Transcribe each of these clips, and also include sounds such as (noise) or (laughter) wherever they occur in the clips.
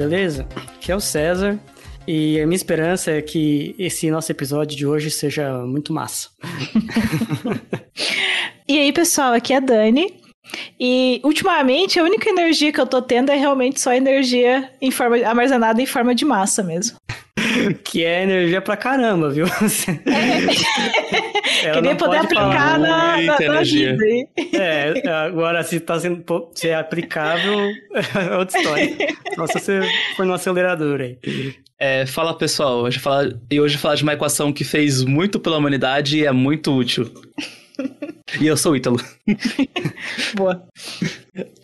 beleza? Aqui é o César. E a minha esperança é que esse nosso episódio de hoje seja muito massa. (laughs) e aí, pessoal, aqui é a Dani. E ultimamente a única energia que eu tô tendo é realmente só energia em forma armazenada em forma de massa mesmo. (laughs) que é energia pra caramba, viu? É. (laughs) Queria poder aplicar na, na, na vida. É, agora se tá sendo se é aplicável, (laughs) é outra história. Só se você for no acelerador aí. É, fala pessoal, hoje falar, e hoje falar de uma equação que fez muito pela humanidade e é muito útil. E eu sou o Ítalo. (laughs) Boa.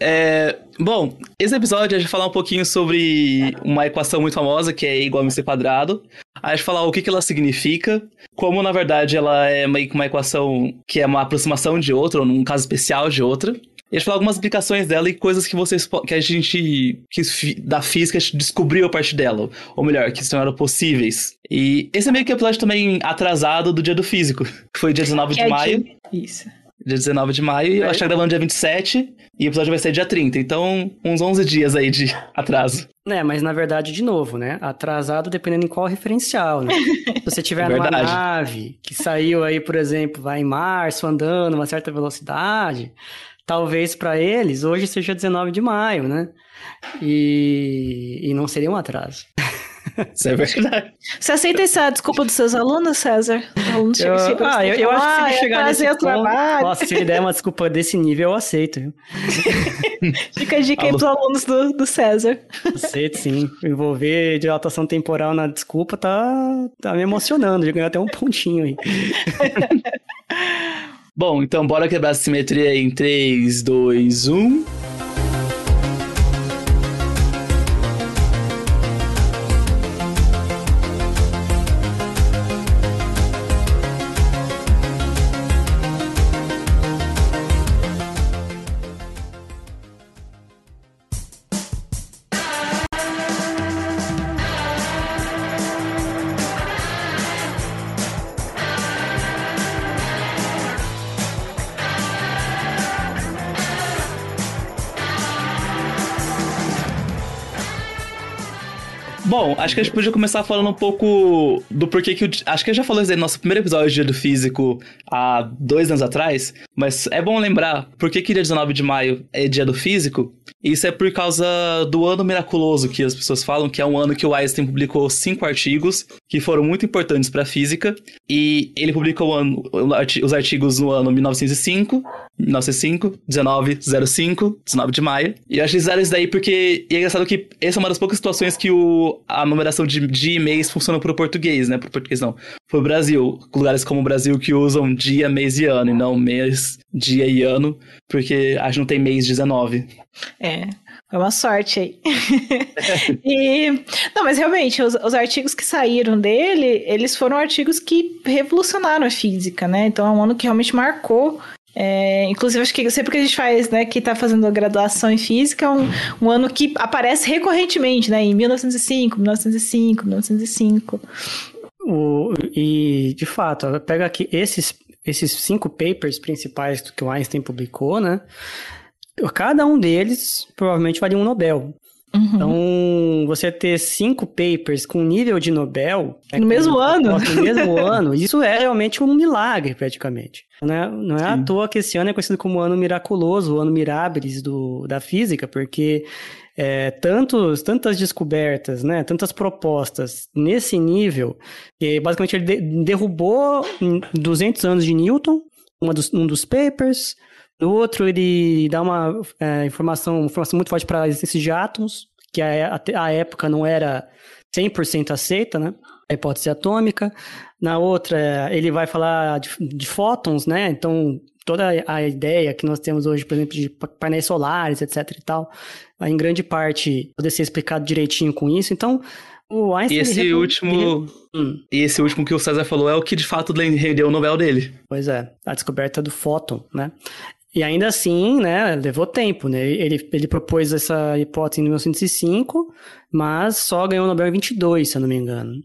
É, bom, esse episódio a gente vai falar um pouquinho sobre uma equação muito famosa, que é igual a MC quadrado. A gente falar o que, que ela significa, como na verdade ela é que uma equação que é uma aproximação de outra, ou num caso especial de outra. E a gente falar algumas aplicações dela e coisas que vocês que a gente que da física descobriu a partir dela, ou melhor, que se tornaram possíveis. E esse é meio que o episódio também atrasado do dia do físico, que foi dia 19 de maio. Isso. Dia 19 de maio, e é. eu acho que tá gravando dia 27, e o episódio vai ser dia 30, então uns 11 dias aí de atraso. É, mas na verdade, de novo, né? Atrasado dependendo em qual referencial, né? (laughs) Se você tiver é numa nave que saiu aí, por exemplo, vai em março andando uma certa velocidade, talvez para eles hoje seja 19 de maio, né? E, e não seria um atraso. Isso é verdade. Você aceita essa desculpa dos seus alunos, César? Alunos eu, ah, eu, eu acho que se ele ah, chegar nesse ponto, trabalho. nossa, se ele der uma desculpa desse nível, eu aceito. Viu? (laughs) Fica a dica aí pros alunos do, do César. Aceito, sim. Envolver dilatação temporal na desculpa tá, tá me emocionando. Já ganhou até um pontinho aí. (laughs) Bom, então bora quebrar a simetria em 3, 2, 1. Acho que a gente podia começar falando um pouco do porquê que. Acho que eu já falou isso aí no nosso primeiro episódio de Dia do Físico há dois anos atrás, mas é bom lembrar por que, que dia 19 de maio é Dia do Físico. Isso é por causa do ano miraculoso que as pessoas falam, que é um ano que o Einstein publicou cinco artigos que foram muito importantes para a física. E ele publicou ano, os artigos no ano 1905, 1905, 1905, 19 de maio. E eu acho que isso daí porque e é engraçado que essa é uma das poucas situações que o, a numeração de, de e-mails funciona pro português, né? Pro português não. Pro Brasil. Lugares como o Brasil que usam dia, mês e ano, e não mês, dia e ano, porque a gente não tem mês 19. É, foi uma sorte aí. (laughs) e, não, mas realmente, os, os, artigos que saíram dele, eles foram artigos que revolucionaram a física, né? Então é um ano que realmente marcou é, inclusive, acho que sempre que a gente faz, né, que está fazendo graduação em física, é um, um, ano que aparece recorrentemente, né, em 1905, 1905, 1905. O, e, de fato, pega aqui esses, esses cinco papers principais que o Einstein publicou, né, cada um deles provavelmente valia um Nobel. Uhum. Então, você ter cinco papers com nível de Nobel... Né, no mesmo ano? No mesmo (laughs) ano, isso é realmente um milagre, praticamente. Não é, não é à toa que esse ano é conhecido como o ano miraculoso, o ano mirabilis do, da física, porque é, tantos, tantas descobertas, né, tantas propostas nesse nível, que basicamente ele de, derrubou 200 anos de Newton, dos, um dos papers, no outro ele dá uma é, informação, informação muito forte para a existência de átomos, que a, a época não era 100% aceita, né? A hipótese atômica. Na outra, ele vai falar de, de fótons, né? Então, toda a ideia que nós temos hoje, por exemplo, de painéis solares, etc e tal, em grande parte poder ser explicado direitinho com isso. Então, o Einstein... E esse último... Hum. E esse último que o César falou é o que de fato rendeu o Nobel dele. Pois é, a descoberta do fóton, né? E ainda assim, né, levou tempo, né? Ele, ele propôs essa hipótese em 1905, mas só ganhou o Nobel em 22, se eu não me engano.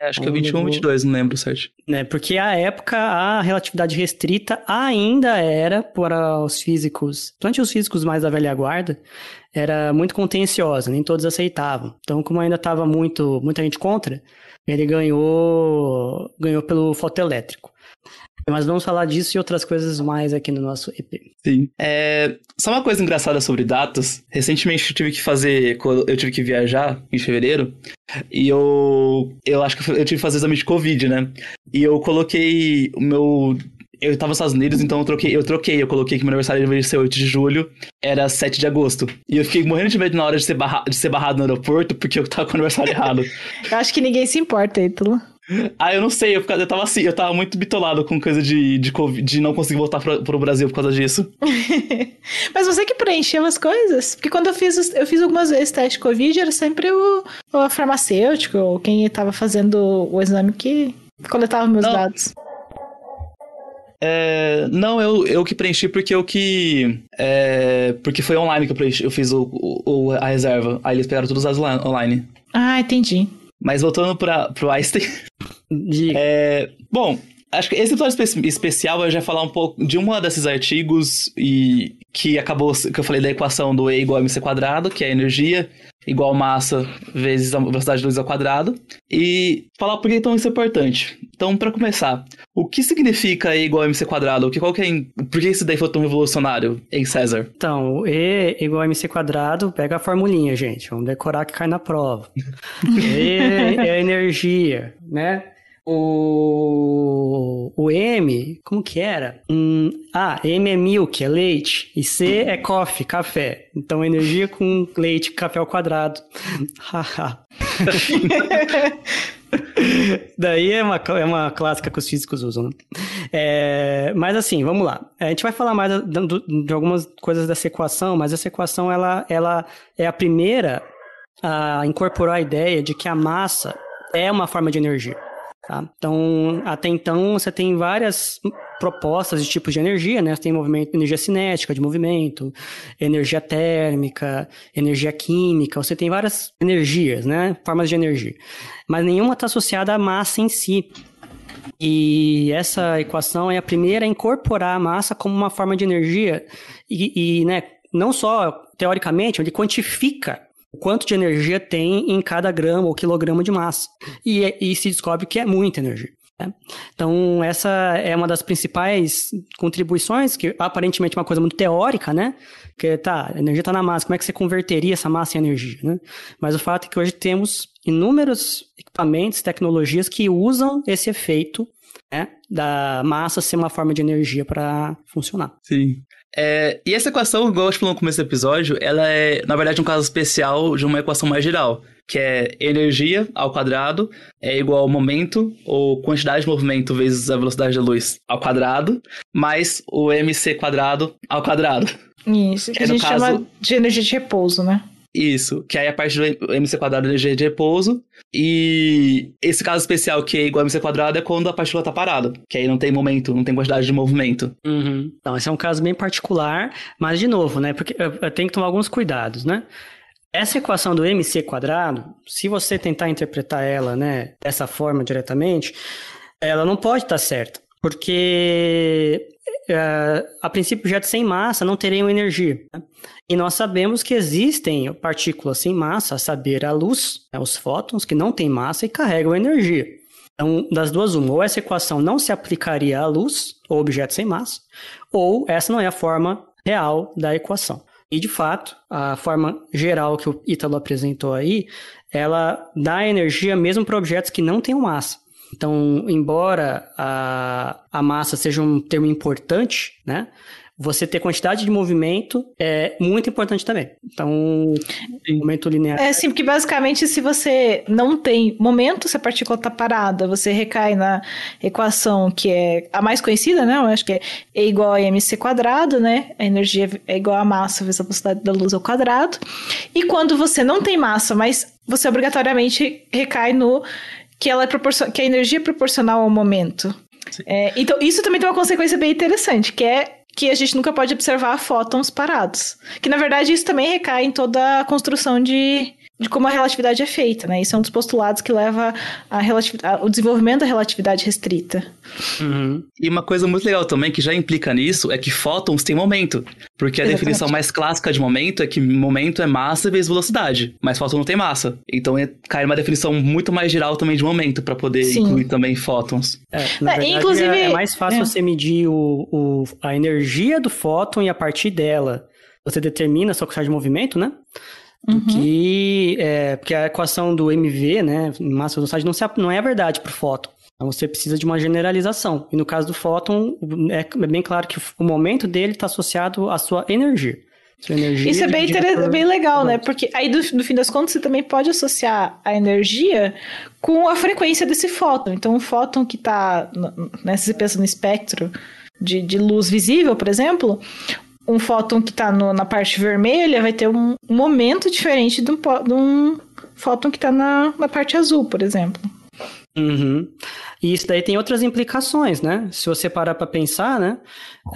Acho que é 21 ou 22, não lembro certo. Né, porque a época a relatividade restrita ainda era para os físicos, principalmente os físicos mais da velha guarda, era muito contenciosa, nem todos aceitavam. Então, como ainda estava muito muita gente contra, ele ganhou ganhou pelo fotoelétrico. Mas vamos falar disso e outras coisas mais aqui no nosso EP. Sim. É, só uma coisa engraçada sobre datas. Recentemente eu tive que fazer. Eu tive que viajar em fevereiro. E eu. Eu acho que eu tive que fazer exame de Covid, né? E eu coloquei o meu eu tava nos Estados Unidos, então eu troquei, eu troquei, eu coloquei que meu aniversário deveria ser 8 de julho, era 7 de agosto. E eu fiquei morrendo de medo na hora de ser, barra, de ser barrado no aeroporto, porque eu tava com o aniversário errado. (laughs) eu acho que ninguém se importa, Ítalo. Ah, eu não sei, eu, ficava, eu tava assim, eu tava muito bitolado com coisa de, de, de não conseguir voltar pra, pro Brasil por causa disso. (laughs) Mas você que preencheu as coisas? Porque quando eu fiz, eu fiz algumas vezes teste de Covid, era sempre o, o farmacêutico, ou quem tava fazendo o exame que coletava meus não. dados. É, não, eu, eu que preenchi porque eu que. É, porque foi online que eu, preenchi, eu fiz o, o, a reserva. Aí eles pegaram todos os dados online. Ah, entendi. Mas voltando para pro Einstein. (laughs) é, bom, acho que esse episódio espe especial eu já falar um pouco de um desses artigos e que acabou que eu falei da equação do E igual a mc quadrado, que é a energia igual massa vezes a velocidade de luz ao quadrado, e falar por que então isso é importante. Então, para começar, o que significa E igual a mc quadrado? Que, qual que é, por que isso daí foi tão revolucionário em César? Então, E igual a mc quadrado, pega a formulinha, gente, vamos decorar que cai na prova. (laughs) e é energia, né? O, o M, como que era? Hum, ah, M é milk, é leite. E C é coffee, café. Então, energia com leite, café ao quadrado. (laughs) Haha. (laughs) Daí é uma, é uma clássica que os físicos usam, né? É, mas assim, vamos lá. A gente vai falar mais de, de, algumas coisas dessa equação, mas essa equação ela, ela é a primeira a incorporar a ideia de que a massa é uma forma de energia. Tá? Então, até então, você tem várias propostas de tipos de energia, né? Você tem movimento, energia cinética de movimento, energia térmica, energia química, você tem várias energias, né? Formas de energia. Mas nenhuma está associada à massa em si. E essa equação é a primeira a incorporar a massa como uma forma de energia e, e né, não só teoricamente, ele quantifica quanto de energia tem em cada grama ou quilograma de massa. E, e se descobre que é muita energia. Né? Então, essa é uma das principais contribuições, que aparentemente é uma coisa muito teórica, né? Que tá, a energia está na massa, como é que você converteria essa massa em energia, né? Mas o fato é que hoje temos inúmeros equipamentos, tecnologias que usam esse efeito né, da massa ser uma forma de energia para funcionar. Sim. É, e essa equação, igual eu falei no começo do episódio, ela é, na verdade, um caso especial de uma equação mais geral, que é energia ao quadrado é igual ao momento ou quantidade de movimento vezes a velocidade da luz ao quadrado, mais o mc quadrado ao quadrado. Isso, que, que a gente caso... chama de energia de repouso, né? Isso, que aí a parte do mc quadrado é energia de repouso. E esse caso especial que é igual a mc quadrado é quando a partícula tá parada, que aí não tem momento, não tem quantidade de movimento. Uhum. Então, esse é um caso bem particular, mas de novo, né? Porque eu tenho que tomar alguns cuidados, né? Essa equação do mc quadrado, se você tentar interpretar ela, né, dessa forma diretamente, ela não pode estar certa, porque é, a princípio, objetos sem massa não teriam energia. Né? E nós sabemos que existem partículas sem massa, a saber, a luz, né, os fótons, que não têm massa e carregam energia. Então, das duas, uma, ou essa equação não se aplicaria à luz, ou objeto sem massa, ou essa não é a forma real da equação. E, de fato, a forma geral que o Ítalo apresentou aí, ela dá energia mesmo para objetos que não têm massa. Então, embora a, a massa seja um termo importante, né? Você ter quantidade de movimento é muito importante também. Então, sim. momento linear. É sim, porque basicamente se você não tem momento, se a partícula está parada, você recai na equação que é a mais conhecida, né? Eu acho que é E igual a mc quadrado, né? A energia é igual a massa vezes a velocidade da luz ao quadrado. E quando você não tem massa, mas você obrigatoriamente recai no que ela é proporcion... que a energia é proporcional ao momento. É, então, isso também tem uma consequência bem interessante, que é que a gente nunca pode observar fótons parados. Que, na verdade, isso também recai em toda a construção de, de como a relatividade é feita, né? Isso é um dos postulados que leva a ao desenvolvimento da relatividade restrita. Uhum. E uma coisa muito legal também que já implica nisso é que fótons têm momento. Porque a Exatamente. definição mais clássica de momento é que momento é massa vezes velocidade, mas fóton não tem massa. Então é, cai uma definição muito mais geral também de momento para poder Sim. incluir também fótons. É, na é, verdade, inclusive, é, é mais fácil é. você medir o, o, a energia do fóton e a partir dela você determina a sua quantidade de movimento, né? Uhum. Que é, porque a equação do MV, né, massa velocidade, não, se, não é a verdade para o fóton. Então você precisa de uma generalização. E no caso do fóton, é, é bem claro que o momento dele está associado à sua energia. Sua energia Isso é bem, por... bem legal, né? Porque aí, do, no fim das contas, você também pode associar a energia com a frequência desse fóton. Então, um fóton que está, né, se você pensa no espectro de, de luz visível, por exemplo, um fóton que está na parte vermelha vai ter um momento diferente de um, de um fóton que está na, na parte azul, por exemplo. Uhum. E isso daí tem outras implicações, né? Se você parar para pensar, né?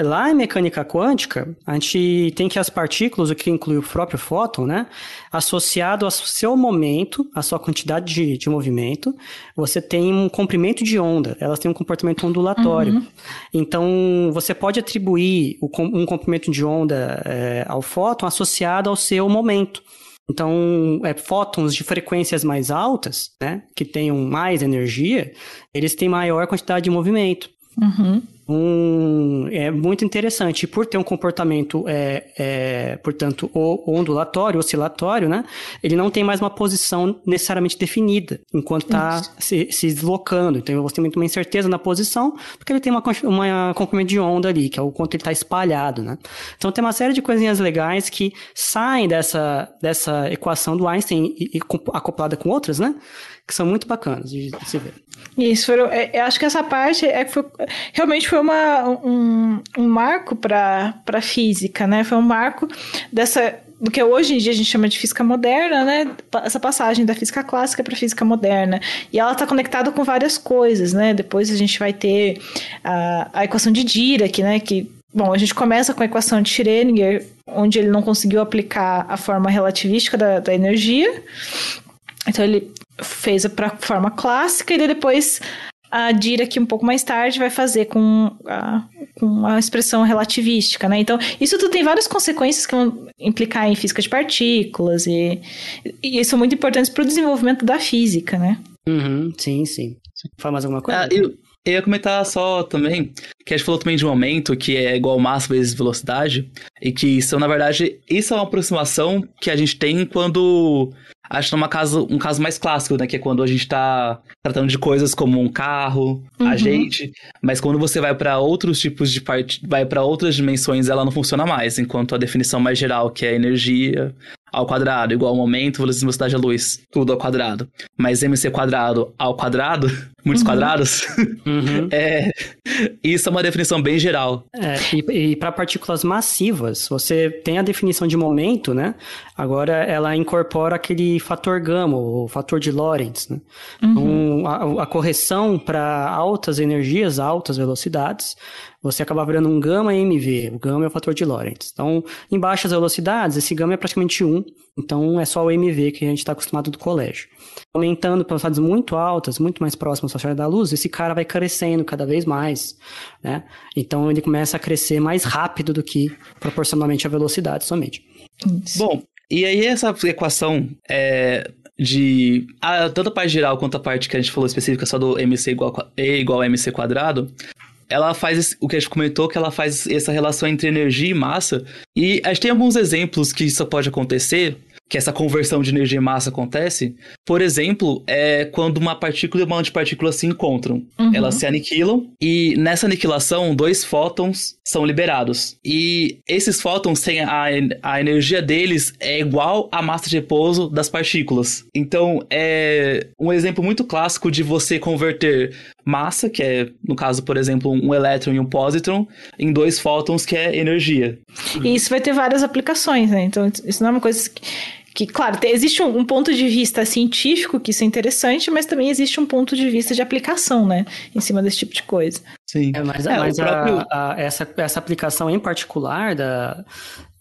Lá em mecânica quântica, a gente tem que as partículas, o que inclui o próprio fóton, né? Associado ao seu momento, à sua quantidade de, de movimento, você tem um comprimento de onda. Elas têm um comportamento ondulatório. Uhum. Então, você pode atribuir um comprimento de onda é, ao fóton associado ao seu momento. Então, é, fótons de frequências mais altas, né, que tenham mais energia, eles têm maior quantidade de movimento. Uhum um, é muito interessante. por ter um comportamento, é, é, portanto, ondulatório, oscilatório, né? Ele não tem mais uma posição necessariamente definida enquanto está se, se, deslocando. Então, você tem muito uma incerteza na posição, porque ele tem uma, uma comprimento de onda ali, que é o quanto ele está espalhado, né? Então, tem uma série de coisinhas legais que saem dessa, dessa equação do Einstein e, e acoplada com outras, né? que são muito bacanas de, se ver. Isso, foram, é, eu acho que essa parte é foi, realmente foi uma, um, um marco para a física, né? Foi um marco dessa do que hoje em dia a gente chama de física moderna, né? Essa passagem da física clássica para a física moderna. E ela está conectada com várias coisas, né? Depois a gente vai ter a, a equação de Dirac, né? Que, bom, a gente começa com a equação de Schrödinger, onde ele não conseguiu aplicar a forma relativística da, da energia. Então ele fez para forma clássica e depois a Dirac um pouco mais tarde vai fazer com a, com a expressão relativística, né? Então, isso tudo tem várias consequências que vão implicar em física de partículas e, e são muito importantes para o desenvolvimento da física, né? Uhum, sim, sim. Fala mais alguma coisa? Ah, eu, eu ia comentar só também, que a gente falou também de um momento que é igual massa vezes velocidade, e que são, na verdade, isso é uma aproximação que a gente tem quando acho numa caso, um caso mais clássico, né? Que é quando a gente tá tratando de coisas como um carro, uhum. a gente. Mas quando você vai para outros tipos de parte, vai para outras dimensões, ela não funciona mais. Enquanto a definição mais geral, que é energia, ao quadrado, igual ao momento, velocidade da luz, tudo ao quadrado. Mas mc quadrado ao quadrado, (laughs) muitos uhum. quadrados, uhum. (laughs) é, isso é uma definição bem geral. É, e, e para partículas massivas, você tem a definição de momento, né? Agora ela incorpora aquele fator gama, o fator de Lorentz, né? Uhum. Então, a, a correção para altas energias, altas velocidades, você acaba virando um gama MV. O gama é o fator de Lorentz. Então, em baixas velocidades, esse gama é praticamente 1. Então, é só o MV que a gente está acostumado do colégio. Aumentando para velocidades muito altas, muito mais próximas da da luz, esse cara vai crescendo cada vez mais. Né? Então, ele começa a crescer mais rápido do que proporcionalmente a velocidade somente. Bom, e aí essa equação é, de a, tanto a parte geral quanto a parte que a gente falou específica só do MC igual a, E igual a MC quadrado, ela faz o que a gente comentou, que ela faz essa relação entre energia e massa. E a gente tem alguns exemplos que isso pode acontecer, que essa conversão de energia e massa acontece. Por exemplo, é quando uma partícula e uma antipartícula se encontram. Uhum. Elas se aniquilam e nessa aniquilação, dois fótons são liberados. E esses fótons têm a, a energia deles é igual à massa de repouso das partículas. Então, é um exemplo muito clássico de você converter massa, que é, no caso, por exemplo, um elétron e um pósitron, em dois fótons, que é energia. E isso vai ter várias aplicações, né? Então, isso não é uma coisa que que, claro, existe um, um, ponto de vista científico que isso é interessante, mas também existe um ponto de vista de aplicação, né? Em cima desse tipo de coisa. Sim. É, mas, é, mas próprio... a, a, essa, essa aplicação em particular da,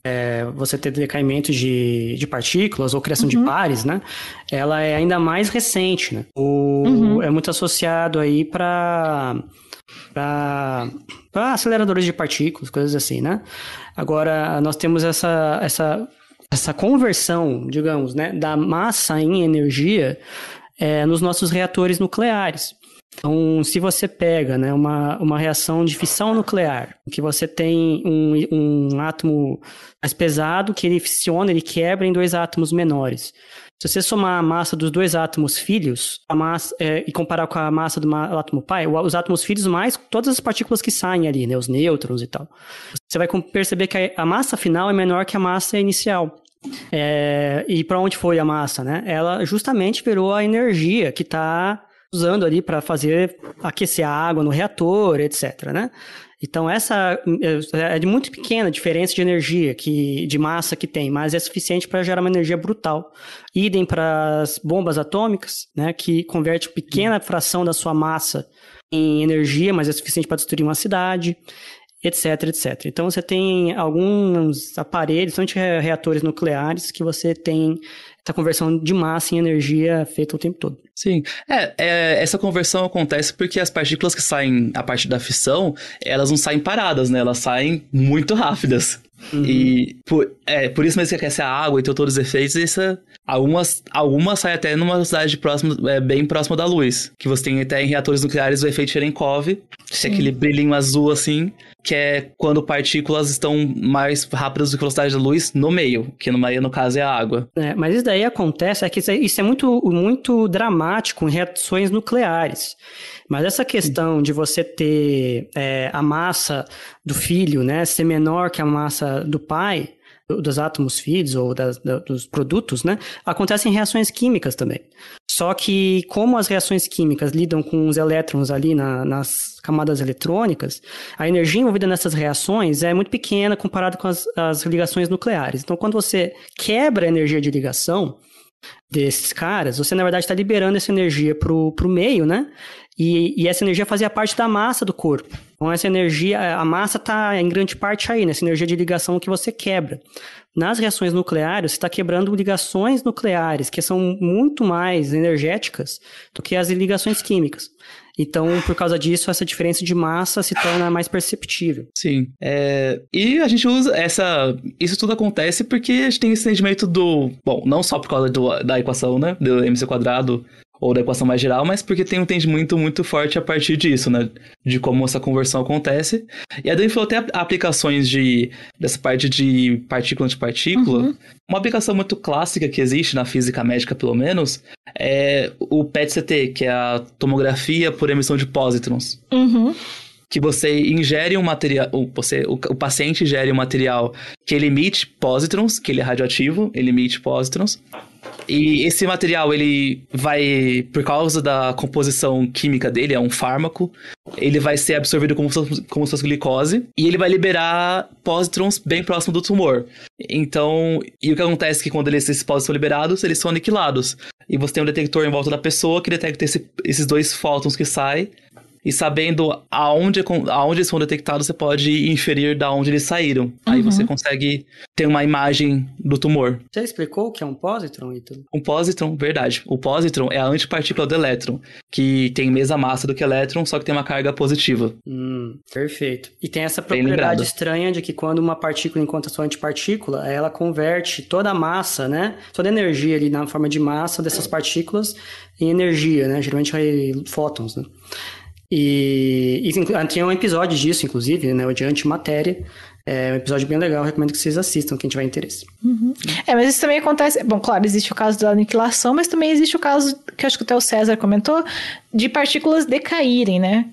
é, você ter decaimento de, de partículas ou criação uhum. de pares, né? Ela é ainda mais recente, né? O, uhum. É muito associado aí para para aceleradores de partículas, coisas assim, né? Agora, nós temos essa, essa, essa conversão, digamos, né, da massa em energia é, nos nossos reatores nucleares. Então, se você pega né, uma, uma reação de fissão nuclear, que você tem um, um átomo mais pesado que ele fissiona, ele quebra em dois átomos menores. Se você somar a massa dos dois átomos filhos a massa, é, e comparar com a massa do átomo pai, os átomos filhos mais todas as partículas que saem ali, né, os nêutrons e tal, você vai perceber que a massa final é menor que a massa inicial. É, e para onde foi a massa, né? Ela justamente virou a energia que está usando ali para fazer aquecer a água no reator, etc, né? Então essa é de muito pequena diferença de energia que de massa que tem, mas é suficiente para gerar uma energia brutal. Idem para as bombas atômicas, né, que converte pequena fração da sua massa em energia, mas é suficiente para destruir uma cidade etc, etc. Então você tem alguns aparelhos, são reatores nucleares, que você tem essa conversão de massa em energia feita o tempo todo. Sim, é, é, essa conversão acontece porque as partículas que saem a partir da fissão, elas não saem paradas, né? Elas saem muito rápidas. Uhum. E por, é, por isso mesmo que aquece a água e tem todos os efeitos, essa, algumas, algumas saem até numa velocidade próxima, é, bem próxima da luz. Que você tem até em reatores nucleares o efeito Cherenkov, que é aquele brilhinho azul assim, que é quando partículas estão mais rápidas do que a velocidade da luz no meio, que no meio, no caso, é a água. É, mas isso daí acontece, é que isso é muito, muito dramático em reações nucleares. Mas essa questão de você ter é, a massa do filho, né, ser menor que a massa do pai, dos átomos filhos ou das, dos produtos, né, acontecem reações químicas também. Só que como as reações químicas lidam com os elétrons ali na, nas camadas eletrônicas, a energia envolvida nessas reações é muito pequena comparado com as, as ligações nucleares. Então, quando você quebra a energia de ligação, desses caras, você na verdade está liberando essa energia para o meio, né? E, e, essa energia fazia parte da massa do corpo. Então, essa energia, a massa está em grande parte aí, nessa energia de ligação que você quebra. Nas reações nucleares, você está quebrando ligações nucleares, que são muito mais energéticas do que as ligações químicas. Então, por causa disso, essa diferença de massa se torna mais perceptível. Sim. É... E a gente usa essa. Isso tudo acontece porque a gente tem esse entendimento do. Bom, não só por causa do, da equação, né? Do MC quadrado ou da equação mais geral, mas porque tem um entendimento muito forte a partir disso, né? De como essa conversão acontece. E a Dani falou até aplicações de, dessa parte de partícula antipartícula. Uhum. Uma aplicação muito clássica que existe na física médica, pelo menos, é o PET-CT, que é a tomografia por emissão de pósitrons. Uhum que você ingere um material, você, o, o, paciente ingere um material que ele emite pósitrons, que ele é radioativo, ele emite pósitrons, e esse material, ele vai, por causa da composição química dele, é um fármaco, ele vai ser absorvido como como se fosse glicose, e ele vai liberar pósitrons bem próximo do tumor. Então, e o que acontece é que quando esses pósitrons são liberados, eles são aniquilados. E você tem um detector em volta da pessoa que detecta esse, esses dois fótons que saem, e sabendo aonde, aonde eles foram detectados, você pode inferir da onde eles saíram. Uhum. Aí você consegue ter uma imagem do tumor. Você explicou o que é um pósitron, Ítalo? Um pósitron, verdade. O pósitron é a antipartícula do elétron, que tem mesma massa do que o elétron, só que tem uma carga positiva. Hum, perfeito. E tem essa propriedade estranha de que quando uma partícula encontra sua antipartícula, ela converte toda a massa, né? Toda a energia ali na forma de massa dessas partículas em energia, né? Geralmente é fótons, né? E, e tinha um episódio disso, inclusive, né? O de antimatéria. É um episódio bem legal, recomendo que vocês assistam, quem tiver interesse. Uhum. É, mas isso também acontece. Bom, claro, existe o caso da aniquilação, mas também existe o caso, que acho que até o César comentou, de partículas decaírem, né?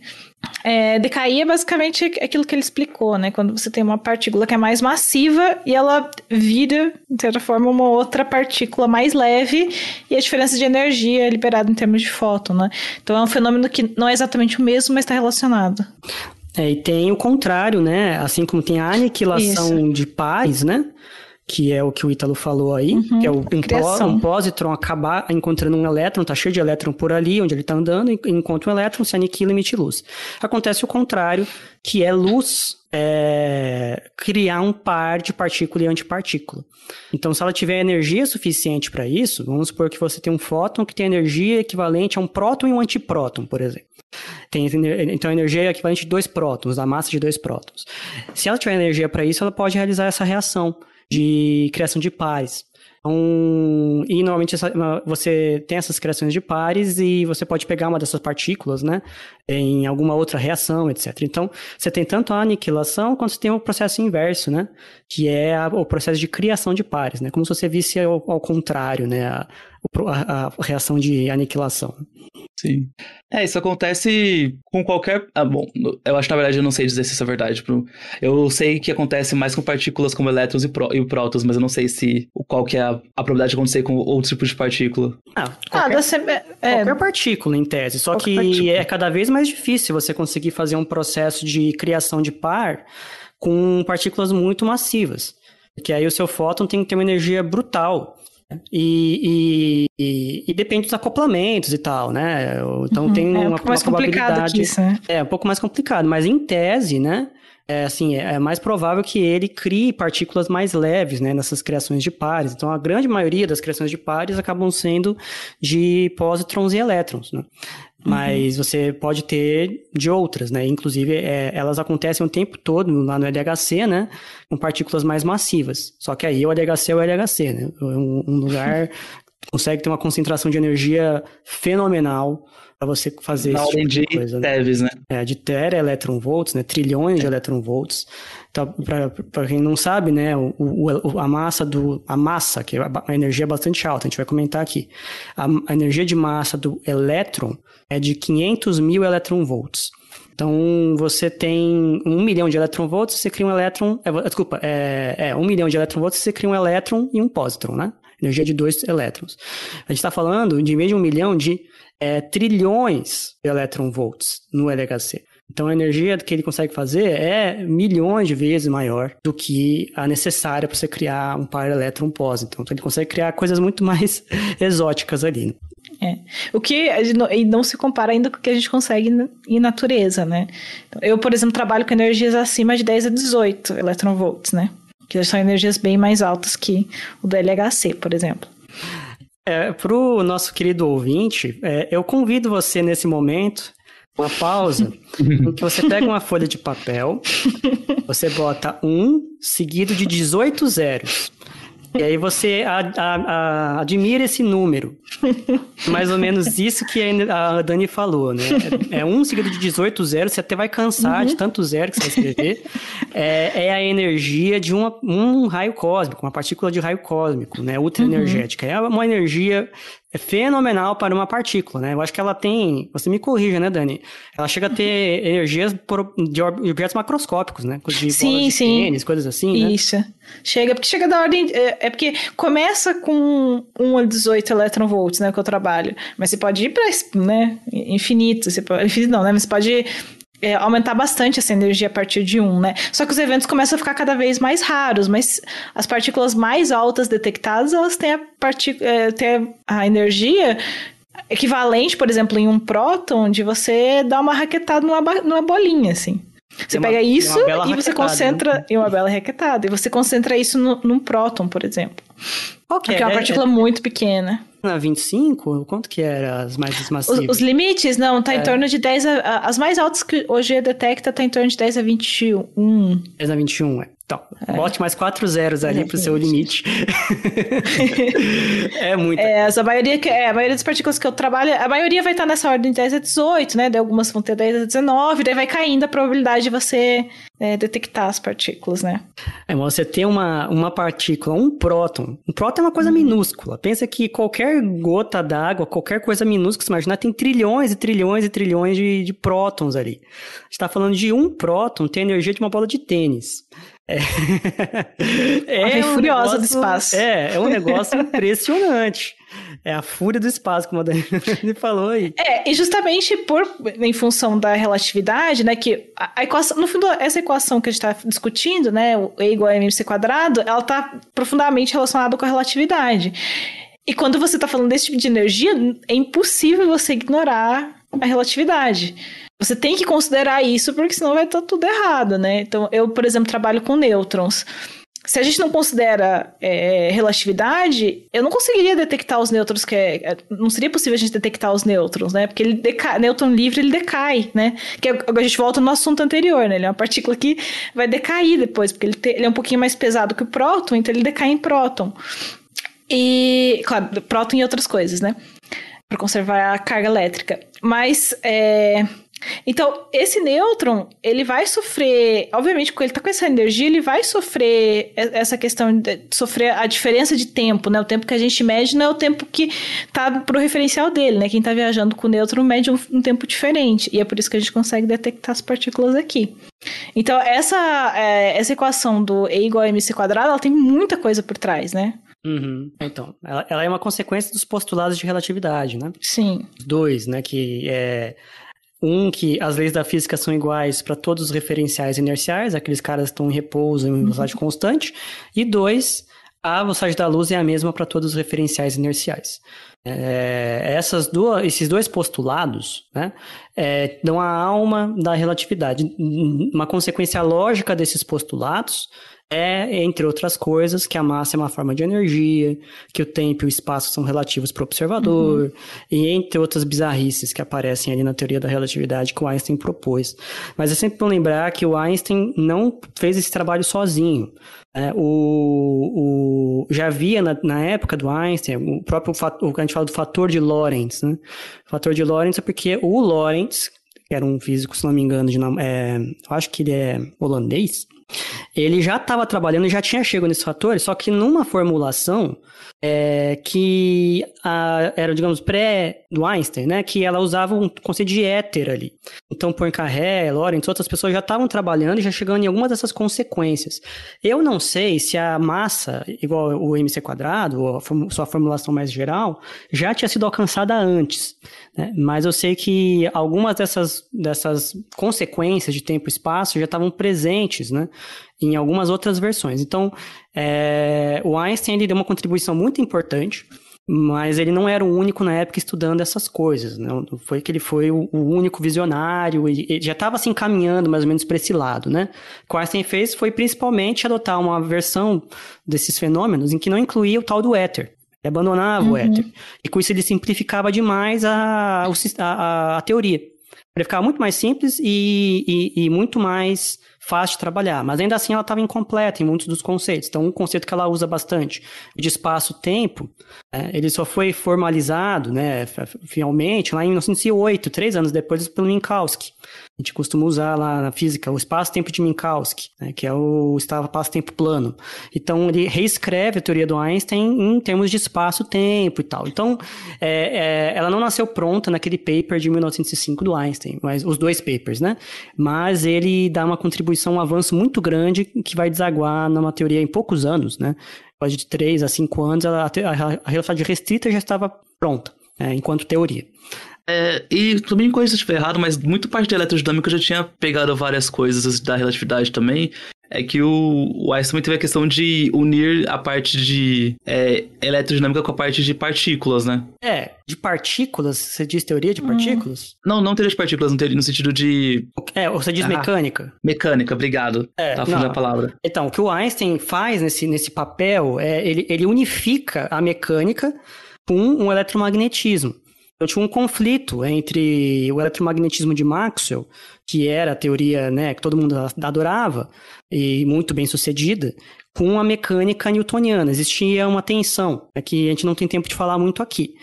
É, decair é basicamente aquilo que ele explicou, né? Quando você tem uma partícula que é mais massiva e ela vira, de certa forma, uma outra partícula mais leve e a diferença de energia é liberada em termos de fóton, né? Então é um fenômeno que não é exatamente o mesmo, mas está relacionado. É, e tem o contrário, né? Assim como tem a aniquilação Isso. de pares, né? Que é o que o Ítalo falou aí, uhum, que é o um, um pósitron acabar encontrando um elétron, tá cheio de elétron por ali, onde ele está andando, encontra um elétron, se aniquila e emite luz. Acontece o contrário, que é luz é, criar um par de partícula e antipartícula. Então, se ela tiver energia suficiente para isso, vamos supor que você tem um fóton que tem energia equivalente a um próton e um antipróton, por exemplo. Tem, então, a energia é equivalente a dois prótons, a massa de dois prótons. Se ela tiver energia para isso, ela pode realizar essa reação de criação de pares. Então, e normalmente essa, você tem essas criações de pares e você pode pegar uma dessas partículas, né, em alguma outra reação, etc. Então, você tem tanto a aniquilação quanto você tem o processo inverso, né, que é a, o processo de criação de pares, né, como se você visse ao, ao contrário, né, a, a, a reação de aniquilação. Sim. É, isso acontece com qualquer. Ah, bom, eu acho na verdade eu não sei dizer se isso é verdade. Eu sei que acontece mais com partículas como elétrons e, pró e prótons, mas eu não sei se qual que é a, a probabilidade de acontecer com outro tipo de partícula. Ah, qualquer, ah, ser, é, qualquer partícula, em tese. Só que partícula. é cada vez mais difícil você conseguir fazer um processo de criação de par com partículas muito massivas. Porque aí o seu fóton tem que ter uma energia brutal. E, e, e, depende dos acoplamentos e tal, né? Então uhum, tem uma, é um pouco mais complicado que isso, né? É um pouco mais complicado, mas em tese, né? É, assim, é, é mais provável que ele crie partículas mais leves, né, nessas criações de pares. Então, a grande maioria das criações de pares acabam sendo de pósitrons e elétrons, né? Mas uhum. você pode ter de outras, né? Inclusive, é, elas acontecem o tempo todo lá no LHC, né? Com partículas mais massivas. Só que aí o LHC é o LHC, né? Um, um lugar (laughs) consegue ter uma concentração de energia fenomenal para você fazer Na esse tipo de, de coisa. Né? TeVs, né? É, de tera electron volts, né? Trilhões de electron volts. Então, para quem não sabe, né, o, o, a massa do a massa, que é a energia bastante alta, a gente vai comentar aqui. A, a energia de massa do elétron é de 500 mil electron volts. Então, você tem um milhão de electron volts, você cria um elétron. É, desculpa, é, é um milhão de electron volts, você cria um elétron e um pósitron, né? Energia de dois elétrons. A gente está falando de, vez de um milhão, de é, trilhões de electron volts no LHC. Então a energia que ele consegue fazer é milhões de vezes maior do que a necessária para você criar um par elétron pós. Então ele consegue criar coisas muito (laughs) mais exóticas ali. Né? É. O que não se compara ainda com o que a gente consegue em natureza, né? Eu, por exemplo, trabalho com energias acima de 10 a 18 eletronvolts, né? Que são energias bem mais altas que o do LHC, por exemplo. É, para o nosso querido ouvinte, é, eu convido você nesse momento uma pausa (laughs) em que você pega uma folha de papel, você bota um seguido de 18 zeros. E aí você a, a, a, admira esse número. (laughs) Mais ou menos isso que a Dani falou, né? É, é um seguido de 18 zeros, você até vai cansar uhum. de tanto zero que você vai escrever. É, é a energia de uma, um raio cósmico, uma partícula de raio cósmico, né? Ultra energética. Uhum. É uma energia é fenomenal para uma partícula, né? Eu acho que ela tem, você me corrija, né, Dani? Ela chega a ter (laughs) energias de objetos macroscópicos, né? De sim, sim. Tênis, coisas assim, né? Isso. Né? Chega, porque chega da ordem, é, é, porque começa com 1 a 18 eletronvolts, né, que eu trabalho, mas você pode ir para, né, infinito, você pode, infinito não, né, mas você pode é, aumentar bastante essa energia a partir de 1, né? Só que os eventos começam a ficar cada vez mais raros, mas as partículas mais altas detectadas, elas têm a, é, têm a energia equivalente, por exemplo, em um próton, de você dar uma raquetada numa, numa bolinha, assim. Você uma, pega isso e você concentra né? em uma bela raquetada. E você concentra isso no, num próton, por exemplo. Okay, que é uma é, partícula é, muito pequena. Na 25? Quanto que era as mais massivas? Os, os limites, não, tá é. em torno de 10 a, As mais altas que hoje detecta tá em torno de 10 a 21. 10 a 21, é. Então, é. bote mais quatro zeros ali para o seu limite. (laughs) é muito. É, a maioria, é, a maioria das partículas que eu trabalho, a maioria vai estar nessa ordem de 10 a 18, né? Daí algumas vão ter 10 a 19, daí vai caindo a probabilidade de você é, detectar as partículas, né? É, mas você tem uma, uma partícula, um próton. Um próton é uma coisa hum. minúscula. Pensa que qualquer gota d'água, qualquer coisa minúscula, você imaginar, tem trilhões e trilhões e trilhões de, de prótons ali. A gente está falando de um próton ter energia de uma bola de tênis. É, (laughs) é um furiosa negócio, do espaço. É, é um negócio (laughs) impressionante. É a fúria do espaço, como a Dani (laughs) falou aí. É, e justamente por, em função da relatividade, né, que a, a equação, no fundo, essa equação que a gente está discutindo, né, o E igual a mc quadrado, ela está profundamente relacionada com a relatividade. E quando você está falando desse tipo de energia, é impossível você ignorar a relatividade. Você tem que considerar isso, porque senão vai estar tudo errado, né? Então, eu, por exemplo, trabalho com nêutrons. Se a gente não considera é, relatividade, eu não conseguiria detectar os nêutrons que é, é não seria possível a gente detectar os nêutrons, né? Porque ele decai, nêutron livre ele decai, né? Que a gente volta no assunto anterior, né? Ele é uma partícula que vai decair depois, porque ele, te, ele é um pouquinho mais pesado que o próton, então ele decai em próton. E, claro, próton e outras coisas, né? Para conservar a carga elétrica. Mas é, então, esse nêutron, ele vai sofrer, obviamente, quando ele está com essa energia, ele vai sofrer essa questão de sofrer a diferença de tempo, né? O tempo que a gente mede não é o tempo que está pro referencial dele, né? Quem está viajando com o nêutron mede um, um, tempo diferente, e é por isso que a gente consegue detectar as partículas aqui. Então, essa, é, essa equação do E igual a mc quadrado, ela tem muita coisa por trás, né? Uhum. Então, ela, ela, é uma consequência dos postulados de relatividade, né? Sim. Dois, né? Que é um, que as leis da física são iguais para todos os referenciais inerciais, aqueles caras estão em repouso em velocidade uhum. constante. E dois, a velocidade da luz é a mesma para todos os referenciais inerciais. É, essas duas, esses dois postulados né, é, dão a alma da relatividade. Uma consequência lógica desses postulados é, entre outras coisas, que a massa é uma forma de energia, que o tempo e o espaço são relativos para o observador, uhum. e entre outras bizarrices que aparecem ali na teoria da relatividade que o Einstein propôs. Mas é sempre bom lembrar que o Einstein não fez esse trabalho sozinho. É, o, o, já havia na, na, época do Einstein o próprio fator, a gente fala do fator de Lorentz, né? O fator de Lorentz é porque o Lorentz, que era um físico, se não me engano, de, é, eu acho que ele é holandês, ele já estava trabalhando, já tinha chegado nesses fatores, só que numa formulação é, que a, era, digamos, pré do Einstein, né? Que ela usava um conceito de éter ali. Então, Poincaré, Lorentz, outras pessoas já estavam trabalhando e já chegando em algumas dessas consequências. Eu não sei se a massa, igual o MC quadrado, ou sua formulação mais geral, já tinha sido alcançada antes. Né? Mas eu sei que algumas dessas, dessas consequências de tempo e espaço já estavam presentes, né? Em algumas outras versões. Então, é, o Einstein ele deu uma contribuição muito importante, mas ele não era o único na época estudando essas coisas. Não foi que ele foi o, o único visionário e, já estava se encaminhando mais ou menos para esse lado, né? O que o Einstein fez foi principalmente adotar uma versão desses fenômenos em que não incluía o tal do éter. Ele abandonava uhum. o éter. E com isso ele simplificava demais a, a, a teoria. Ele ficava muito mais simples e, e, e muito mais fácil de trabalhar, mas ainda assim ela estava incompleta em muitos dos conceitos. Então, um conceito que ela usa bastante de espaço-tempo, é, ele só foi formalizado, né, finalmente, lá em 1908, três anos depois, pelo Minkowski. A gente costuma usar lá na física o espaço-tempo de Minkowski, né, que é o espaço-tempo plano. Então, ele reescreve a teoria do Einstein em termos de espaço-tempo e tal. Então, é, é, ela não nasceu pronta naquele paper de 1905 do Einstein, mas os dois papers, né? Mas ele dá uma contribuição, um avanço muito grande que vai desaguar numa teoria em poucos anos, né? Pode de três a cinco anos, a, a, a restrita já estava pronta, né, enquanto teoria. É, e também coisa se estiver errado, mas muito parte da eletrodinâmica eu já tinha pegado várias coisas da relatividade também. É que o, o Einstein teve a questão de unir a parte de é, eletrodinâmica com a parte de partículas, né? É, de partículas? Você diz teoria de hum. partículas? Não, não teoria de partículas, não teoria no sentido de. É, você diz ah, mecânica? Mecânica, obrigado. É, Tava falando a palavra. Então, o que o Einstein faz nesse, nesse papel é ele, ele unifica a mecânica com um eletromagnetismo. Então tinha um conflito entre o eletromagnetismo de Maxwell, que era a teoria né, que todo mundo adorava e muito bem sucedida, com a mecânica newtoniana. Existia uma tensão, é que a gente não tem tempo de falar muito aqui.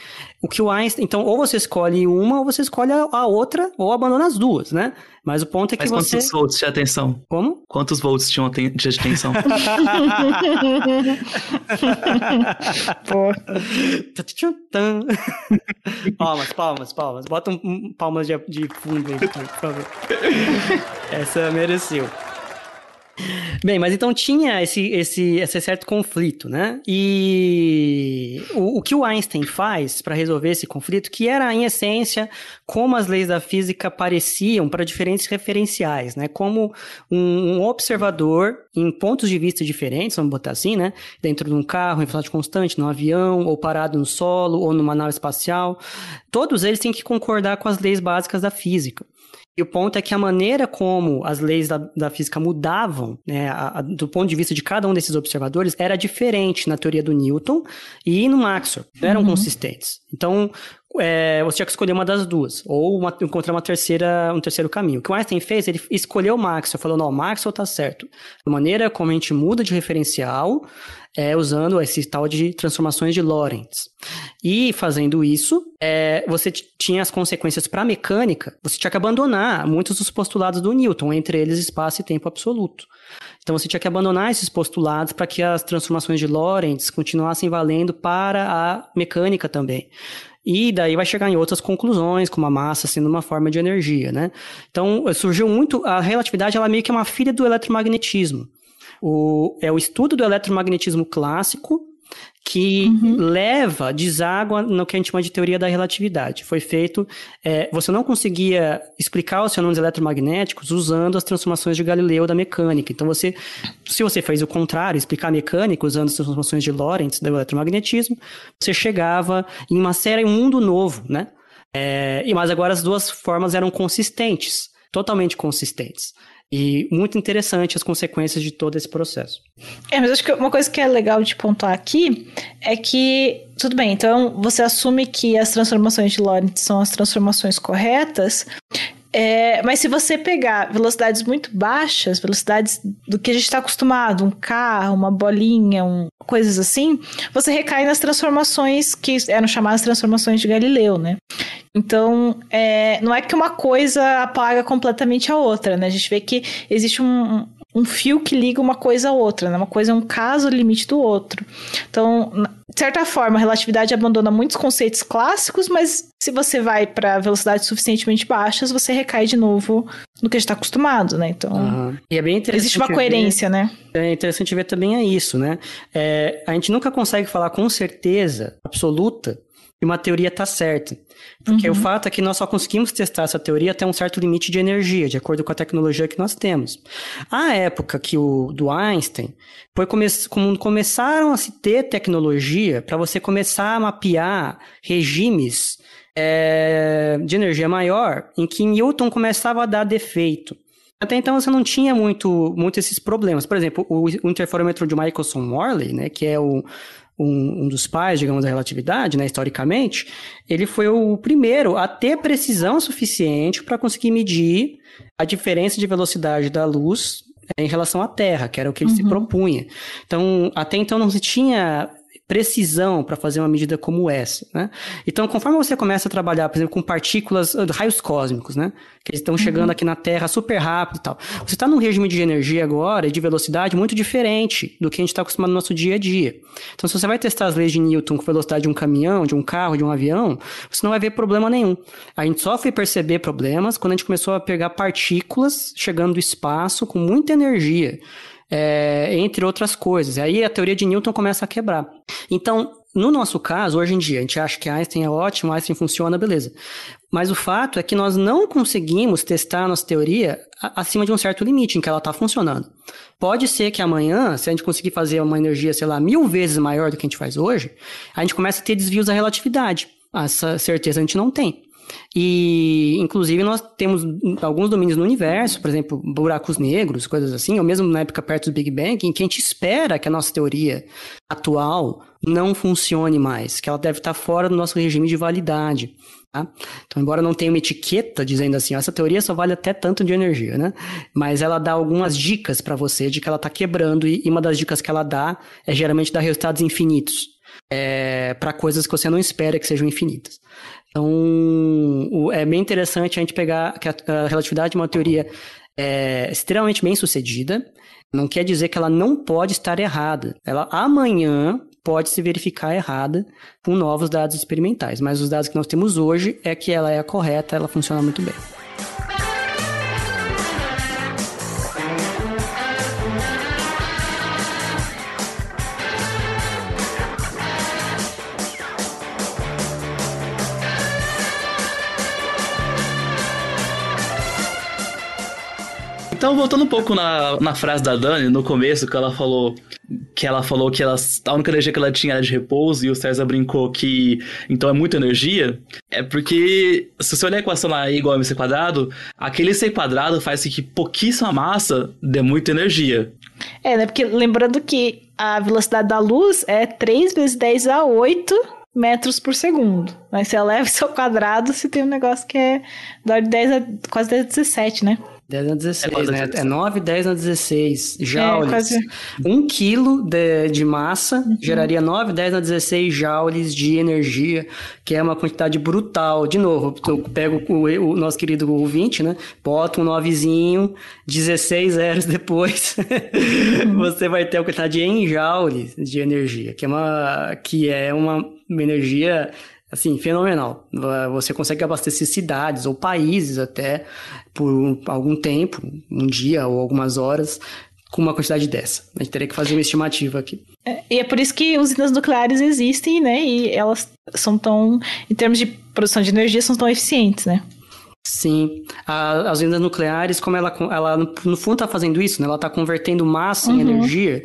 O que o Einstein, então, ou você escolhe uma, ou você escolhe a outra, ou abandona as duas, né? Mas o ponto é que Mas você... quantos volts tinha tensão? Como? Quantos volts tinham de tensão? (laughs) Pô. palmas, palmas, palmas. Bota um, palmas de, de fundo aí, por favor. Essa mereceu. Bem, mas então tinha esse, esse, esse certo conflito, né? E o, o que o Einstein faz para resolver esse conflito, que era, em essência, como as leis da física pareciam para diferentes referenciais, né? Como um, um, observador em pontos de vista diferentes, vamos botar assim, né? Dentro de um carro, em velocidade constante, num avião, ou parado no solo, ou numa nave espacial. Todos eles têm que concordar com as leis básicas da física. E o ponto é que a maneira como as leis da, da física mudavam, né, a, a, do ponto de vista de cada um desses observadores, era diferente na teoria do Newton e no Maxwell. Não eram uhum. consistentes. Então, é, você tinha que escolher uma das duas, ou uma, encontrar uma terceira, um terceiro caminho. O que o Einstein fez, ele escolheu o Maxwell, falou, não, o Maxwell tá certo. A maneira como a gente muda de referencial é usando esse tal de transformações de Lorentz. E fazendo isso, é, você tinha as consequências para a mecânica, você tinha que abandonar muitos dos postulados do Newton, entre eles espaço e tempo absoluto. Então você tinha que abandonar esses postulados para que as transformações de Lorentz continuassem valendo para a mecânica também. E daí vai chegar em outras conclusões, como a massa sendo uma forma de energia, né? Então surgiu muito a relatividade, ela meio que é uma filha do eletromagnetismo. O, é o estudo do eletromagnetismo clássico que uhum. leva, deságua no que a gente chama de teoria da relatividade. Foi feito, é, você não conseguia explicar os fenômenos eletromagnéticos usando as transformações de Galileu da mecânica. Então, você, se você fez o contrário, explicar a mecânica usando as transformações de Lorentz do eletromagnetismo, você chegava em uma série, um mundo novo, né? É, mas agora as duas formas eram consistentes, totalmente consistentes. E muito interessante as consequências de todo esse processo. É, mas acho que uma coisa que é legal de pontuar aqui é que, tudo bem, então você assume que as transformações de Lorentz são as transformações corretas, é, mas se você pegar velocidades muito baixas, velocidades do que a gente está acostumado, um carro, uma bolinha, um, coisas assim, você recai nas transformações que eram chamadas transformações de Galileu, né? Então, é, não é que uma coisa apaga completamente a outra, né? A gente vê que existe um, um fio que liga uma coisa a outra, né? Uma coisa é um caso limite do outro. Então, de certa forma, a relatividade abandona muitos conceitos clássicos, mas se você vai para velocidades suficientemente baixas, você recai de novo no que a gente está acostumado, né? Então, uhum. e é bem interessante existe uma coerência, ver, né? É interessante ver também é isso, né? É, a gente nunca consegue falar com certeza absoluta que uma teoria está certa. Porque uhum. o fato é que nós só conseguimos testar essa teoria até um certo limite de energia, de acordo com a tecnologia que nós temos. A época que o do Einstein foi come, começaram a se ter tecnologia para você começar a mapear regimes é, de energia maior, em que Newton começava a dar defeito. Até então você não tinha muito, muito esses problemas. Por exemplo, o, o interferômetro de Michelson-Morley, né, que é o, um, um, dos pais, digamos, da relatividade, né, historicamente, ele foi o primeiro a ter precisão suficiente para conseguir medir a diferença de velocidade da luz em relação à Terra, que era o que ele uhum. se propunha. Então, até então não se tinha precisão para fazer uma medida como essa, né? Então, conforme você começa a trabalhar, por exemplo, com partículas, uh, raios cósmicos, né? Que estão chegando uhum. aqui na Terra super rápido e tal. Você está num regime de energia agora e de velocidade muito diferente do que a gente está acostumado no nosso dia a dia. Então, se você vai testar as leis de Newton com velocidade de um caminhão, de um carro, de um avião, você não vai ver problema nenhum. A gente só foi perceber problemas quando a gente começou a pegar partículas chegando do espaço com muita energia é, entre outras coisas. Aí a teoria de Newton começa a quebrar. Então, no nosso caso, hoje em dia, a gente acha que Einstein é ótimo, Einstein funciona, beleza. Mas o fato é que nós não conseguimos testar a nossa teoria acima de um certo limite em que ela está funcionando. Pode ser que amanhã, se a gente conseguir fazer uma energia, sei lá, mil vezes maior do que a gente faz hoje, a gente começa a ter desvios da relatividade. Essa certeza a gente não tem. E, inclusive, nós temos alguns domínios no universo, por exemplo, buracos negros, coisas assim, ou mesmo na época perto do Big Bang, em que a gente espera que a nossa teoria atual não funcione mais, que ela deve estar fora do nosso regime de validade. Tá? Então, embora não tenha uma etiqueta dizendo assim, essa teoria só vale até tanto de energia, né? Mas ela dá algumas dicas para você de que ela está quebrando, e uma das dicas que ela dá é geralmente dar resultados infinitos. É, para coisas que você não espera que sejam infinitas. Então, é bem interessante a gente pegar que a relatividade é uma teoria é, extremamente bem sucedida. Não quer dizer que ela não pode estar errada. Ela amanhã pode se verificar errada com novos dados experimentais, mas os dados que nós temos hoje é que ela é correta, ela funciona muito bem. Então, voltando um pouco na, na frase da Dani, no começo, que ela falou que ela falou que ela, a única energia que ela tinha era de repouso, e o César brincou que então é muita energia, é porque se você olhar a equação lá igual a mc quadrado, aquele c quadrado faz com que pouquíssima massa dê muita energia. É, né? Porque lembrando que a velocidade da luz é 3 vezes 10 a 8 metros por segundo. Mas se eleva (laughs) isso ao quadrado, você tem um negócio que é da ordem de 10 a quase 10 a 17, né? 10 a 16, é, né? É 9, 10 a 16 joules. É, quase... Um quilo de, de massa uhum. geraria 9, 10 a 16 joules de energia, que é uma quantidade brutal. De novo, eu pego o, o nosso querido ouvinte, né? Bota um 9zinho, 16 zeros depois, (laughs) uhum. você vai ter a quantidade em joules de energia, que é uma, que é uma, uma energia assim, fenomenal. Você consegue abastecer cidades ou países até por algum tempo, um dia ou algumas horas, com uma quantidade dessa. A gente teria que fazer uma estimativa aqui. É, e é por isso que usinas nucleares existem, né? E elas são tão, em termos de produção de energia, são tão eficientes, né? Sim, a, as usinas nucleares, como ela, ela no fundo está fazendo isso, né? Ela está convertendo massa uhum. em energia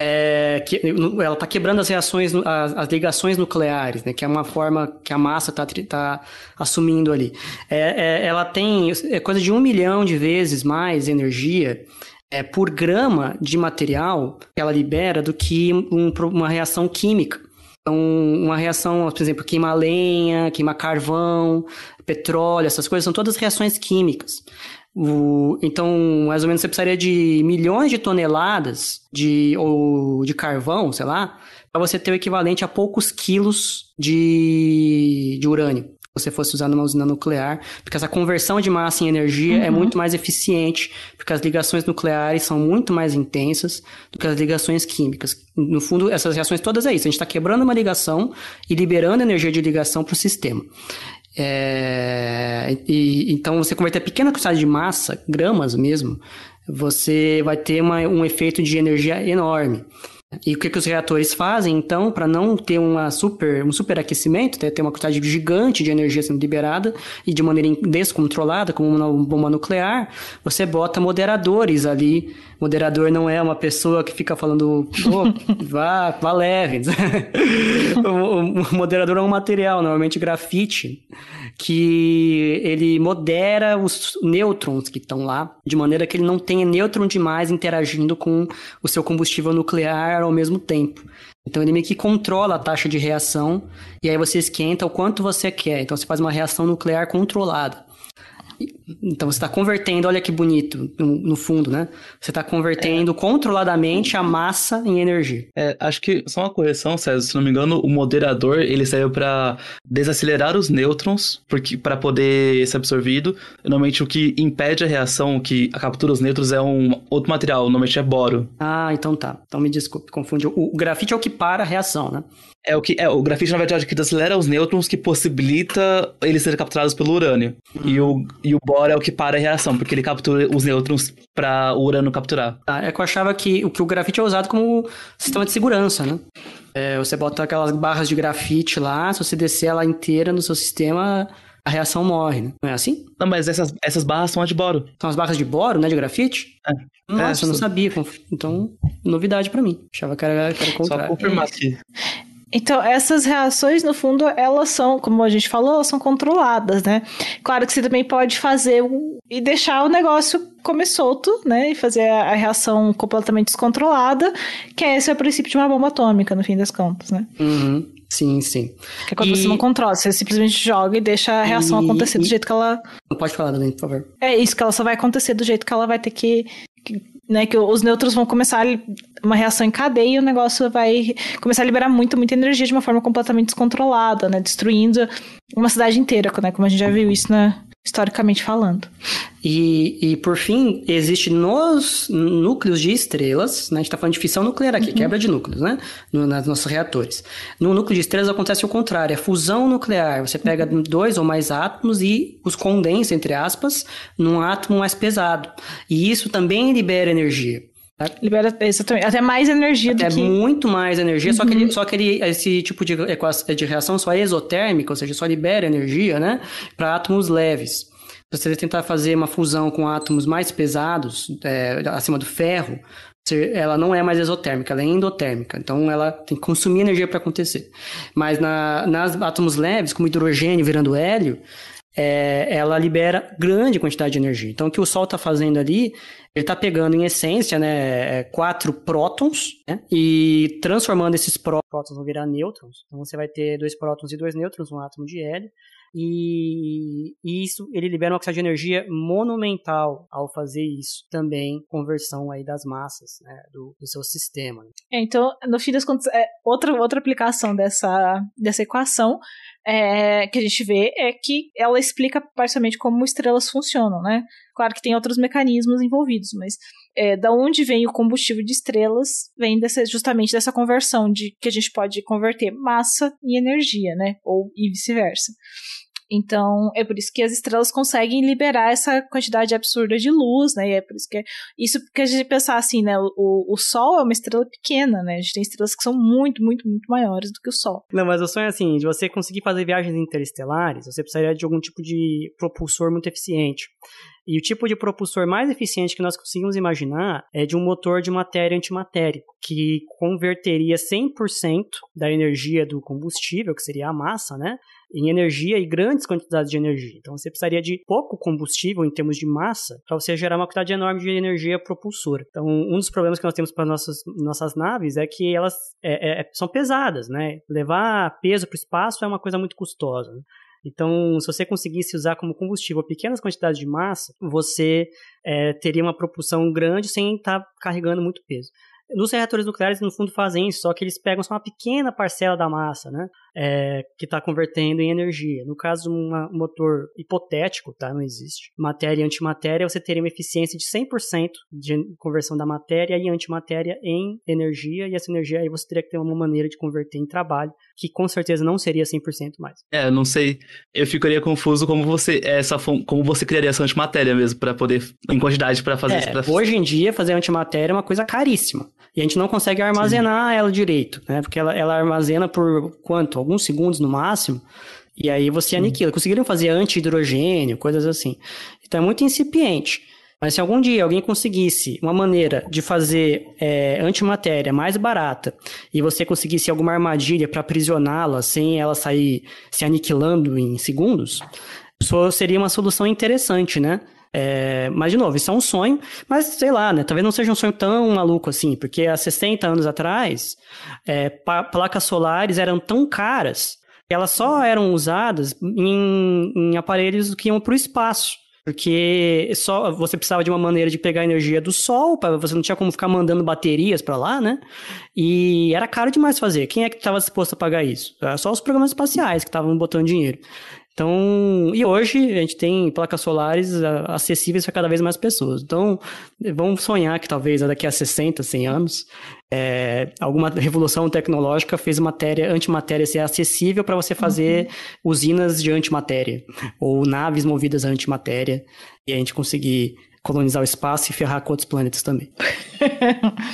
é, que, ela está quebrando as reações, as, as, ligações nucleares, né, que é uma forma que a massa está tá assumindo ali. É, é, ela tem é coisa de um milhão de vezes mais energia é, por grama de material que ela libera do que um, uma reação química. Então, uma reação, por exemplo, queimar lenha, queimar carvão, petróleo, essas coisas são todas reações químicas. O, então, mais ou menos, você precisaria de milhões de toneladas de, ou de carvão, sei lá, para você ter o equivalente a poucos quilos de, de urânio. Se você fosse usar numa usina nuclear, porque essa conversão de massa em energia é uhum. é muito mais eficiente, porque as ligações nucleares são muito mais intensas do que as ligações químicas. No fundo, essas reações todas é isso. A gente está quebrando uma ligação e liberando energia de ligação para o sistema. É, e, então, você converter pequena quantidade de massa, gramas mesmo, você vai ter uma, um efeito de energia enorme. E o que, que os reatores fazem, então, para não ter uma super, um superaquecimento, ter uma quantidade gigante de energia sendo liberada e de maneira descontrolada, como uma bomba nuclear, você bota moderadores ali. Moderador não é uma pessoa que fica falando, oh, (laughs) vá, vá leve. (laughs) o, o moderador é um material, normalmente grafite, que ele modera os nêutrons que estão lá, de maneira que ele não tenha nêutron demais interagindo com o seu combustível nuclear ao mesmo tempo. Então ele meio que controla a taxa de reação e aí você esquenta o quanto você quer. Então você faz uma reação nuclear controlada. Então você está convertendo, olha que bonito, no, no fundo, né? Você está convertendo é. controladamente a massa em energia. É, acho que só uma correção, César, se não me engano, o moderador ele serve para desacelerar os nêutrons, porque para poder ser absorvido. Normalmente o que impede a reação, que a captura dos nêutrons é um outro material, normalmente é boro. Ah, então tá. Então me desculpe, confundi. O, o grafite é o que para a reação, né? É o que é o grafite na verdade que desacelera os nêutrons que possibilita eles serem capturados pelo urânio. Uhum. E o e o boro é o que para a reação, porque ele captura os nêutrons para o urânio capturar. Ah, é que eu achava que o que o grafite é usado como sistema de segurança, né? É, você bota aquelas barras de grafite lá, se você descer ela inteira no seu sistema, a reação morre, né? Não é assim? Não, mas essas, essas barras são as de boro. São as barras de boro, né? De grafite? É. Nossa, é, eu não sabia. Então, novidade para mim. Achava que era, que era o contrário. Só confirmar aqui. Então, essas reações, no fundo, elas são, como a gente falou, elas são controladas, né? Claro que você também pode fazer um, e deixar o negócio comer solto, né? E fazer a, reação completamente descontrolada, que é esse é o princípio de uma bomba atômica, no fim das contas, né? Uhum. Sim, sim. Que é quando e... você não controla, você simplesmente joga e deixa a reação e... acontecer do jeito que ela. Não pode falar, Dani, por favor. É isso, que ela só vai acontecer do jeito que ela vai ter que, que né, que os nêutrons vão começar uma reação em cadeia e o negócio vai começar a liberar muito, muita energia de uma forma completamente descontrolada, né, destruindo uma cidade inteira, né, como a gente já viu isso na, historicamente falando. E, e por fim, existe nos núcleos de estrelas, né? a gente está falando de fissão nuclear aqui, uhum. quebra de núcleos, né? No, nos nossos reatores. No núcleo de estrelas acontece o contrário, é fusão nuclear. Você pega uhum. dois ou mais átomos e os condensa, entre aspas, num átomo mais pesado. E isso também libera energia. Tá? Libera exatamente, até mais energia até do que... muito mais energia, uhum. só que, ele, só que ele, esse tipo de, de reação só é exotérmica, ou seja, só libera energia, né, para átomos leves. Se você tentar fazer uma fusão com átomos mais pesados, é, acima do ferro, ela não é mais exotérmica, ela é endotérmica. Então ela tem que consumir energia para acontecer. Mas na, nas átomos leves, como hidrogênio virando hélio, é, ela libera grande quantidade de energia. Então o que o Sol está fazendo ali, ele está pegando em essência né, é, quatro prótons né, e transformando esses prótons vão virar nêutrons. Então você vai ter dois prótons e dois nêutrons, um átomo de hélio. E, isso ele libera uma quantidade de energia monumental ao fazer isso também conversão aí das massas né, do, do, seu sistema. É, então no fim das contas é, outra outra aplicação dessa dessa equação é, que a gente vê é que ela explica parcialmente como estrelas funcionam, né? Claro que tem outros mecanismos envolvidos, mas é, da onde vem o combustível de estrelas vem dessa, justamente dessa conversão de que a gente pode converter massa em energia, né? Ou e vice-versa. Então, é por isso que as estrelas conseguem liberar essa quantidade absurda de luz, né? E é por isso que é, isso porque a gente pensar assim, né? O, o Sol é uma estrela pequena, né? A gente tem estrelas que são muito, muito, muito maiores do que o Sol. Não, mas o sonho é assim, de você conseguir fazer viagens interestelares, você precisaria de algum tipo de propulsor muito eficiente. E o tipo de propulsor mais eficiente que nós conseguimos imaginar é de um motor de matéria antimatéria, que converteria 100% da energia do combustível, que seria a massa, né, em energia e grandes quantidades de energia. Então você precisaria de pouco combustível em termos de massa para você gerar uma quantidade enorme de energia propulsora. Então um dos problemas que nós temos para nossas nossas naves é que elas é, é, são pesadas, né? Levar peso para o espaço é uma coisa muito custosa. Né? Então, se você conseguisse usar como combustível pequenas quantidades de massa, você é, teria uma propulsão grande sem estar tá carregando muito peso. Nos reatores nucleares, no fundo, fazem isso, só que eles pegam só uma pequena parcela da massa, né? É, que está convertendo em energia. No caso, um motor hipotético, tá? Não existe. Matéria e antimatéria, você teria uma eficiência de 100% de conversão da matéria e antimatéria em energia, e essa energia aí você teria que ter uma maneira de converter em trabalho, que com certeza não seria 100% mais. É, não sei. Eu ficaria confuso como você essa como você criaria essa antimatéria mesmo para poder em quantidade para fazer é, isso. Pra... Hoje em dia fazer antimatéria é uma coisa caríssima. E a gente não consegue armazenar Sim. ela direito, né? Porque ela, ela armazena por quanto? Alguns segundos no máximo. E aí você aniquila. Conseguiriam fazer anti-hidrogênio, coisas assim. Então é muito incipiente. Mas se algum dia alguém conseguisse uma maneira de fazer é, antimatéria mais barata e você conseguisse alguma armadilha para aprisioná-la sem ela sair se aniquilando em segundos, isso seria uma solução interessante, né? É, mas, de novo, isso é um sonho, mas sei lá, né? Talvez não seja um sonho tão maluco assim, porque há 60 anos atrás, é, placas solares eram tão caras que elas só eram usadas em, em aparelhos que iam para o espaço. Porque só você precisava de uma maneira de pegar energia do sol, para você não tinha como ficar mandando baterias para lá, né? E era caro demais fazer. Quem é que estava disposto a pagar isso? Era só os programas espaciais que estavam botando dinheiro. Então, e hoje a gente tem placas solares acessíveis para cada vez mais pessoas. Então, vamos sonhar que talvez daqui a 60, 100 anos, é, alguma revolução tecnológica fez matéria, antimatéria ser acessível para você fazer uhum. usinas de antimatéria ou naves movidas a antimatéria e a gente conseguir colonizar o espaço e ferrar com outros planetas também.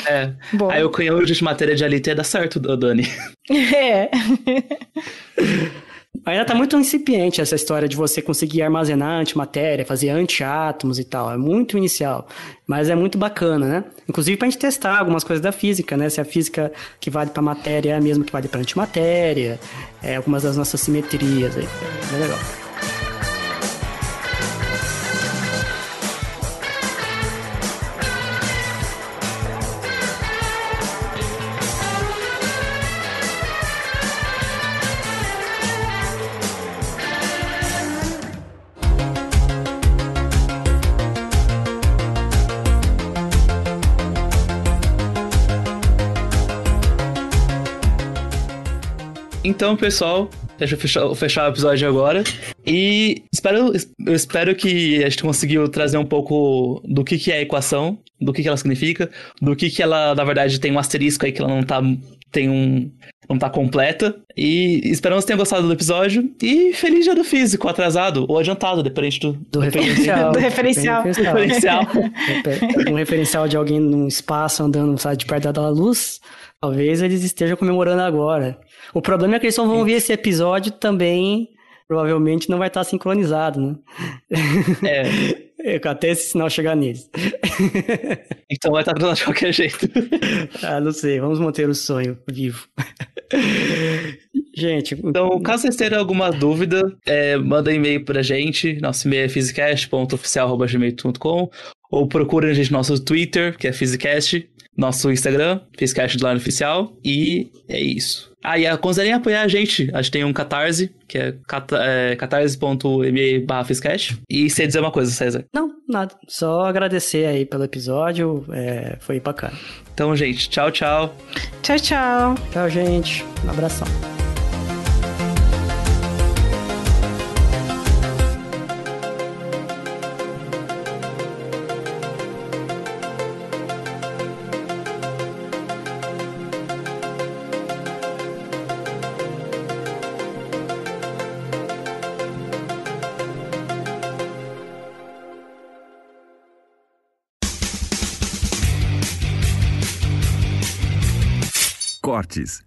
é. (laughs) Bom. Aí o canhão de matéria de ia dar certo, Dani. (laughs) É. (laughs) Ainda tá muito incipiente essa história de você conseguir armazenar antimatéria, fazer antiátomos e tal. É muito inicial, mas é muito bacana, né? Inclusive pra gente testar algumas coisas da física, né? Se a física que vale pra matéria é a mesma que vale pra antimatéria, é, algumas das nossas simetrias aí. É legal. Então, pessoal, deixa eu fechar, fechar o episódio agora. E espero, eu espero que a gente conseguiu trazer um pouco do que, que é a equação, do que, que ela significa, do que, que ela, na verdade, tem um asterisco aí que ela não tá. Tem um. Não tá completa. E esperamos que tenham gostado do episódio. E feliz dia do físico, atrasado ou adiantado, dependente do, do referencial. do referencial. referencial. um referencial de alguém num espaço andando, sabe, de perto da luz. Talvez eles estejam comemorando agora. O problema é que eles só vão ver esse episódio também provavelmente não vai estar sincronizado, né? É. (laughs) Até esse sinal chegar neles. (laughs) então vai estar dando de qualquer jeito. ah, não sei. Vamos manter o sonho vivo. Gente. Então, caso vocês tenham alguma dúvida, é, manda e-mail pra gente. Nosso e-mail é physicast.oficial.gmail.com ou procurem a gente no nosso Twitter, que é Physicast, nosso Instagram, Physicast do lado oficial, e é isso. Ah, e considerem apoiar a gente. A gente tem um Catarse, que é, é catarse.me barra E você dizer uma coisa, César? Não, nada. Só agradecer aí pelo episódio. É, foi bacana. Então, gente, tchau, tchau. Tchau, tchau. Tchau, gente. Um abração. Cortes.